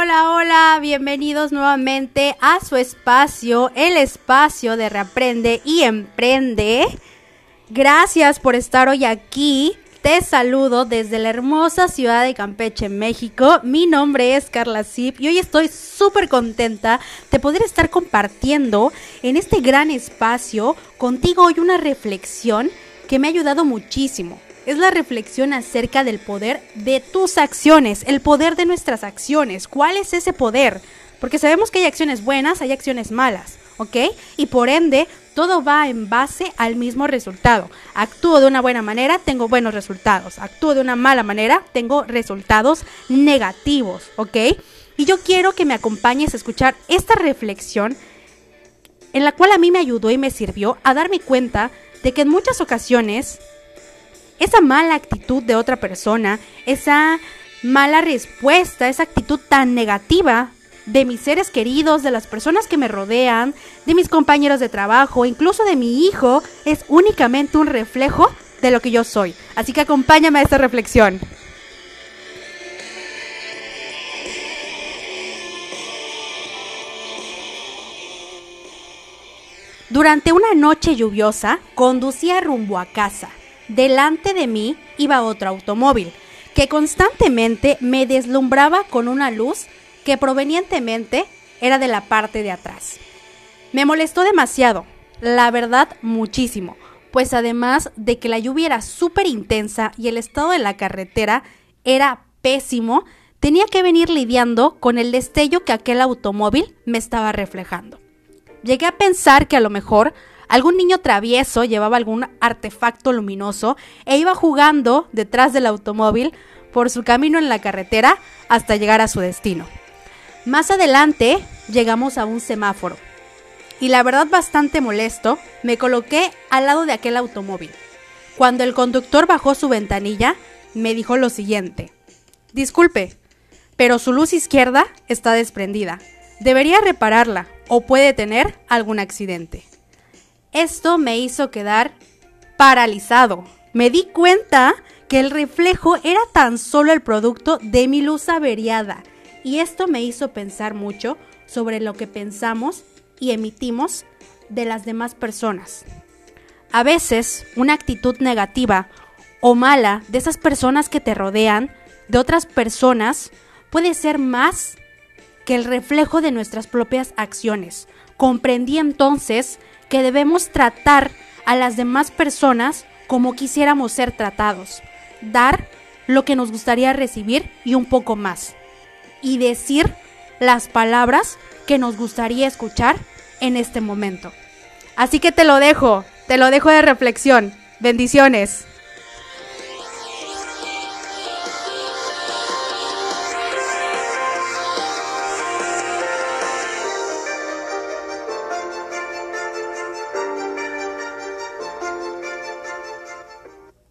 Hola, hola, bienvenidos nuevamente a su espacio, el espacio de Reaprende y Emprende. Gracias por estar hoy aquí. Te saludo desde la hermosa ciudad de Campeche, México. Mi nombre es Carla Zip y hoy estoy súper contenta de poder estar compartiendo en este gran espacio contigo hoy una reflexión que me ha ayudado muchísimo es la reflexión acerca del poder de tus acciones, el poder de nuestras acciones. ¿Cuál es ese poder? Porque sabemos que hay acciones buenas, hay acciones malas, ¿ok? Y por ende, todo va en base al mismo resultado. Actúo de una buena manera, tengo buenos resultados. Actúo de una mala manera, tengo resultados negativos, ¿ok? Y yo quiero que me acompañes a escuchar esta reflexión en la cual a mí me ayudó y me sirvió a darme cuenta de que en muchas ocasiones esa mala actitud de otra persona, esa mala respuesta, esa actitud tan negativa de mis seres queridos, de las personas que me rodean, de mis compañeros de trabajo, incluso de mi hijo, es únicamente un reflejo de lo que yo soy. Así que acompáñame a esta reflexión. Durante una noche lluviosa, conducía rumbo a casa delante de mí iba otro automóvil, que constantemente me deslumbraba con una luz que provenientemente era de la parte de atrás. Me molestó demasiado, la verdad muchísimo, pues además de que la lluvia era súper intensa y el estado de la carretera era pésimo, tenía que venir lidiando con el destello que aquel automóvil me estaba reflejando. Llegué a pensar que a lo mejor Algún niño travieso llevaba algún artefacto luminoso e iba jugando detrás del automóvil por su camino en la carretera hasta llegar a su destino. Más adelante llegamos a un semáforo y la verdad bastante molesto me coloqué al lado de aquel automóvil. Cuando el conductor bajó su ventanilla me dijo lo siguiente. Disculpe, pero su luz izquierda está desprendida. Debería repararla o puede tener algún accidente. Esto me hizo quedar paralizado. Me di cuenta que el reflejo era tan solo el producto de mi luz averiada y esto me hizo pensar mucho sobre lo que pensamos y emitimos de las demás personas. A veces una actitud negativa o mala de esas personas que te rodean, de otras personas, puede ser más que el reflejo de nuestras propias acciones. Comprendí entonces que debemos tratar a las demás personas como quisiéramos ser tratados, dar lo que nos gustaría recibir y un poco más, y decir las palabras que nos gustaría escuchar en este momento. Así que te lo dejo, te lo dejo de reflexión. Bendiciones.